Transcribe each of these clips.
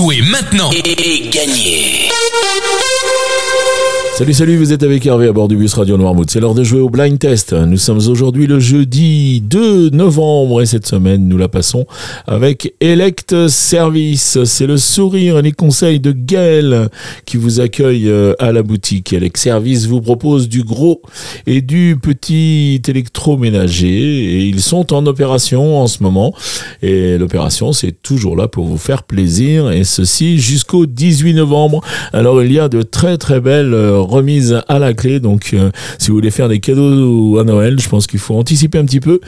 Jouez maintenant. Et gagnez Salut, salut, vous êtes avec Hervé à bord du bus Radio Noirmouth. C'est l'heure de jouer au blind test. Nous sommes aujourd'hui le jeudi 2 novembre et cette semaine, nous la passons avec Elect Service. C'est le sourire et les conseils de Gaël qui vous accueille euh, à la boutique. Elect Service vous propose du gros et du petit électroménager et ils sont en opération en ce moment. Et l'opération, c'est toujours là pour vous faire plaisir et ceci jusqu'au 18 novembre. Alors, il y a de très très belles euh, remise à la clé. Donc, euh, si vous voulez faire des cadeaux à Noël, je pense qu'il faut anticiper un petit peu.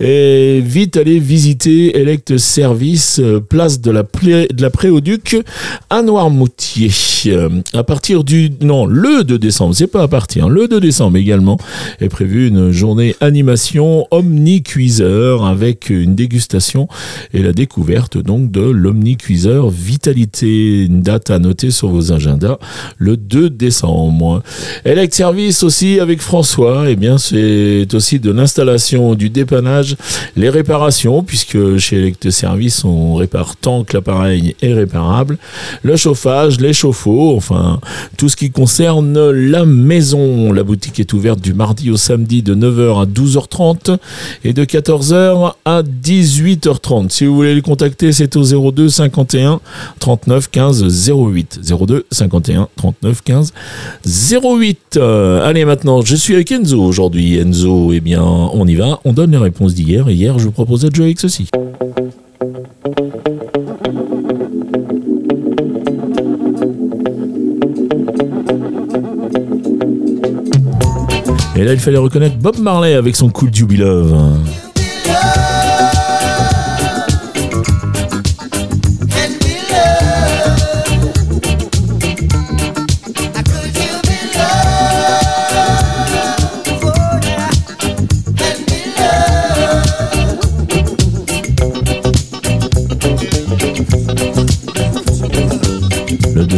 Et vite aller visiter Elect Service, euh, place de la, Préauduc à Noirmoutier. Euh, à partir du, non, le 2 décembre, c'est pas à partir, le 2 décembre également est prévu une journée animation omni-cuiseur avec une dégustation et la découverte donc de l'omni-cuiseur Vitalité. Une date à noter sur vos agendas, le 2 décembre. Elect Service aussi avec François, eh bien c'est aussi de l'installation, du dépannage, les réparations, puisque chez Elect Service on répare tant que l'appareil est réparable, le chauffage, les chauffe-eau, enfin tout ce qui concerne la maison. La boutique est ouverte du mardi au samedi de 9h à 12h30 et de 14h à 18h30. Si vous voulez les contacter, c'est au 02 51 39 15 08. 02 51 39 15 08. Euh, allez, maintenant, je suis avec Enzo aujourd'hui. Enzo, eh bien, on y va. On donne les réponses d'hier. Hier, je vous proposais de jouer avec ceci. Et là, il fallait reconnaître Bob Marley avec son Cool Juby Love.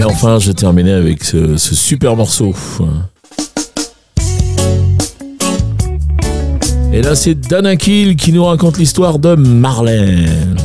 Et enfin, je terminais avec ce, ce super morceau. Et là, c'est Danakil qui nous raconte l'histoire de Marlène.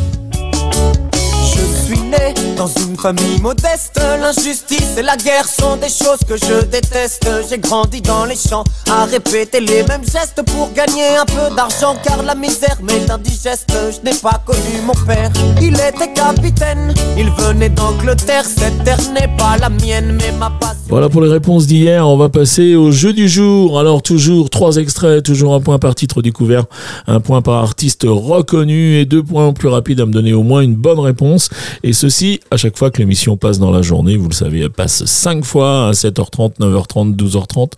Dans une famille modeste, l'injustice et la guerre sont des choses que je déteste. J'ai grandi dans les champs à répéter les mêmes gestes pour gagner un peu d'argent car la misère m'est indigeste. Je n'ai pas connu mon père, il était capitaine. Il venait d'Angleterre, cette terre n'est pas la mienne, mais ma passion. Voilà pour les réponses d'hier. On va passer au jeu du jour. Alors toujours trois extraits, toujours un point par titre découvert, un point par artiste reconnu et deux points plus rapides à me donner au moins une bonne réponse. Et ceci à chaque fois que l'émission passe dans la journée. Vous le savez, elle passe 5 fois à 7h30, 9h30, 12h30,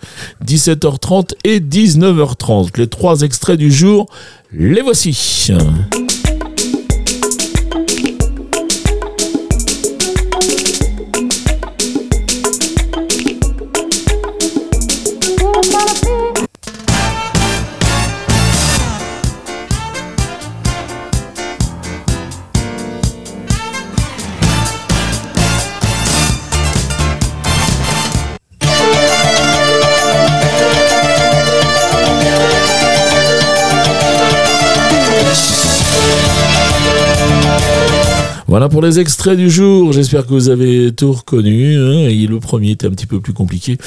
17h30 et 19h30. Les trois extraits du jour, les voici. Voilà pour les extraits du jour. J'espère que vous avez tout reconnu. Hein. Et le premier était un petit peu plus compliqué.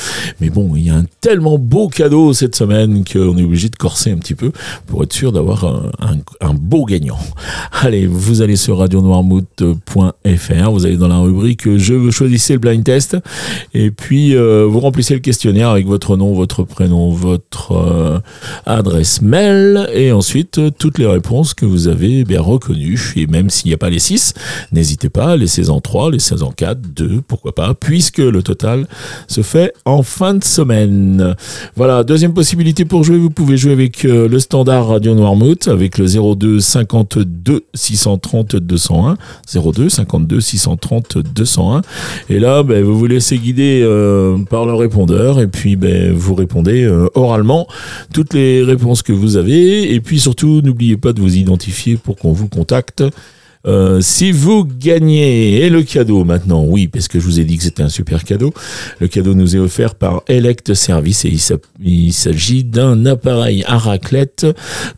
Mais bon, il y a un tellement beau cadeau cette semaine qu'on est obligé de corser un petit peu pour être sûr d'avoir un, beau gagnant. Allez, vous allez sur radionoirmouth.fr. Vous allez dans la rubrique Je choisissez le blind test. Et puis, euh, vous remplissez le questionnaire avec votre nom, votre prénom, votre euh, adresse mail. Et ensuite, toutes les réponses que vous avez bien reconnues. Et même s'il n'y a pas les six, N'hésitez pas, laissez-en 3, laissez-en 4, 2, pourquoi pas, puisque le total se fait en fin de semaine. Voilà, deuxième possibilité pour jouer, vous pouvez jouer avec euh, le standard Radio Noirmouth, avec le 02 52 630 201, 02 52 630 201. Et là, ben, vous vous laissez guider euh, par le répondeur, et puis ben, vous répondez euh, oralement toutes les réponses que vous avez, et puis surtout, n'oubliez pas de vous identifier pour qu'on vous contacte. Euh, si vous gagnez, et le cadeau maintenant, oui, parce que je vous ai dit que c'était un super cadeau, le cadeau nous est offert par Elect Service et il s'agit d'un appareil à raclette,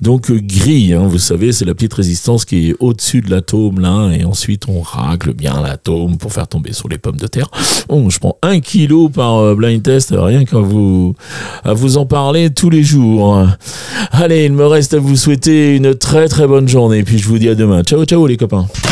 donc euh, gris, hein, vous savez, c'est la petite résistance qui est au-dessus de l'atome là, et ensuite on racle bien l'atome pour faire tomber sur les pommes de terre. Bon, je prends un kilo par euh, blind test, rien qu'à vous, à vous en parler tous les jours. Allez, il me reste à vous souhaiter une très très bonne journée, puis je vous dis à demain. Ciao ciao les copains. Pépin.